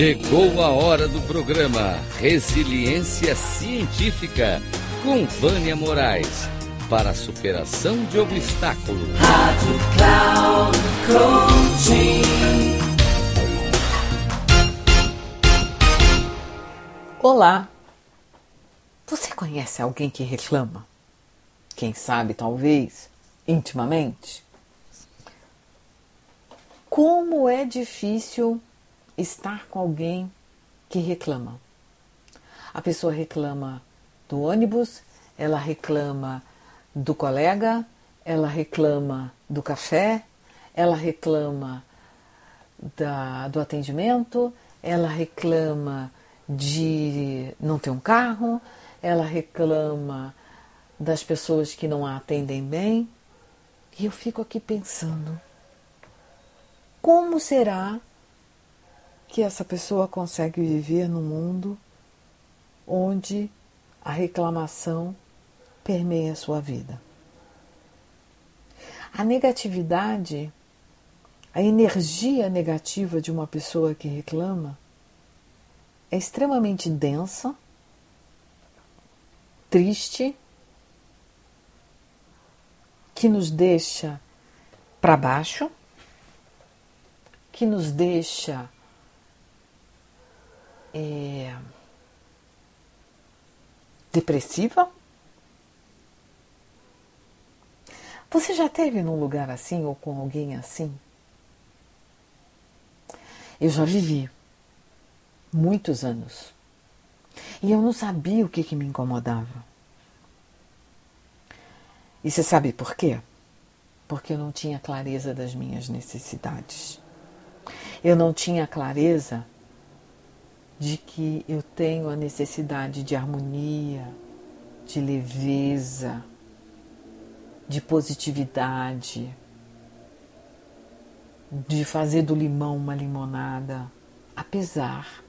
Chegou a hora do programa Resiliência Científica com Vânia Moraes para a superação de obstáculos. Rádio Cloud Coaching. Olá! Você conhece alguém que reclama? Quem sabe, talvez, intimamente? Como é difícil estar com alguém que reclama. A pessoa reclama do ônibus, ela reclama do colega, ela reclama do café, ela reclama da, do atendimento, ela reclama de não ter um carro, ela reclama das pessoas que não a atendem bem. E eu fico aqui pensando: como será que essa pessoa consegue viver num mundo onde a reclamação permeia a sua vida. A negatividade, a energia negativa de uma pessoa que reclama é extremamente densa, triste, que nos deixa para baixo, que nos deixa é, depressiva? Você já teve num lugar assim ou com alguém assim? Eu já vivi muitos anos e eu não sabia o que, que me incomodava. E você sabe por quê? Porque eu não tinha clareza das minhas necessidades. Eu não tinha clareza de que eu tenho a necessidade de harmonia, de leveza, de positividade, de fazer do limão uma limonada, apesar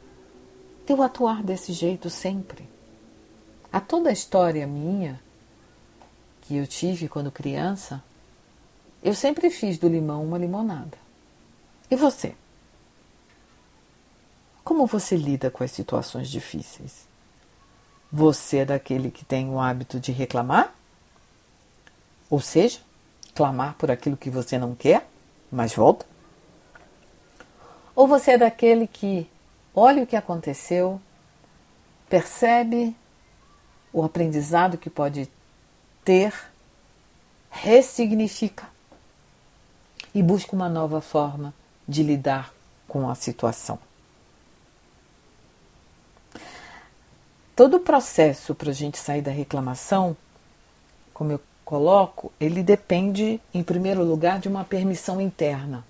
de eu atuar desse jeito sempre. A toda a história minha que eu tive quando criança, eu sempre fiz do limão uma limonada. E você? Como você lida com as situações difíceis? Você é daquele que tem o hábito de reclamar? Ou seja, clamar por aquilo que você não quer, mas volta? Ou você é daquele que olha o que aconteceu, percebe o aprendizado que pode ter, ressignifica e busca uma nova forma de lidar com a situação? Todo o processo para a gente sair da reclamação, como eu coloco, ele depende, em primeiro lugar, de uma permissão interna.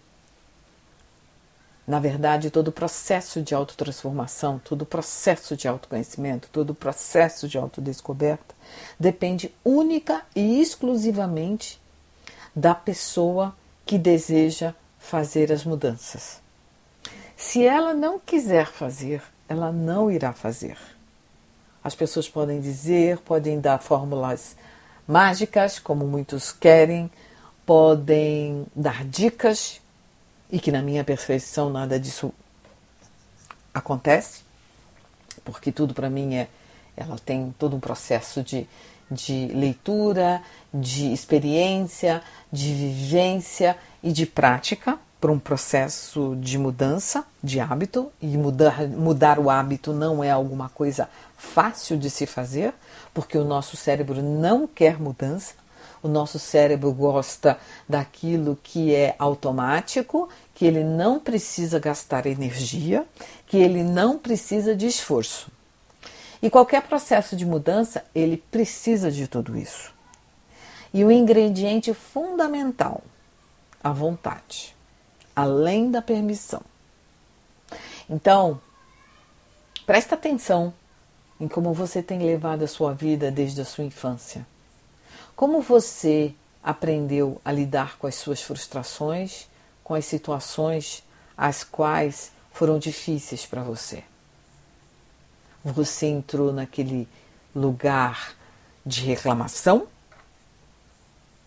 Na verdade, todo o processo de autotransformação, todo o processo de autoconhecimento, todo o processo de autodescoberta depende única e exclusivamente da pessoa que deseja fazer as mudanças. Se ela não quiser fazer, ela não irá fazer. As pessoas podem dizer, podem dar fórmulas mágicas, como muitos querem, podem dar dicas, e que na minha percepção nada disso acontece, porque tudo para mim é. Ela tem todo um processo de, de leitura, de experiência, de vivência e de prática para um processo de mudança de hábito e mudar, mudar o hábito não é alguma coisa fácil de se fazer, porque o nosso cérebro não quer mudança, o nosso cérebro gosta daquilo que é automático, que ele não precisa gastar energia, que ele não precisa de esforço. E qualquer processo de mudança, ele precisa de tudo isso. E o ingrediente fundamental, a vontade além da permissão. Então, presta atenção em como você tem levado a sua vida desde a sua infância. Como você aprendeu a lidar com as suas frustrações, com as situações as quais foram difíceis para você. Você entrou naquele lugar de reclamação,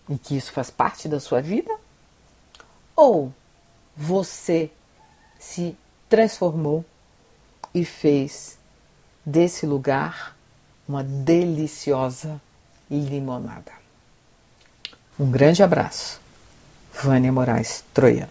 e que isso faz parte da sua vida? Ou você se transformou e fez desse lugar uma deliciosa limonada. Um grande abraço. Vânia Moraes Troiano.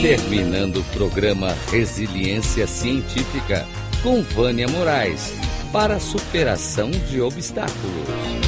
Terminando o programa Resiliência Científica com Vânia Moraes para superação de obstáculos.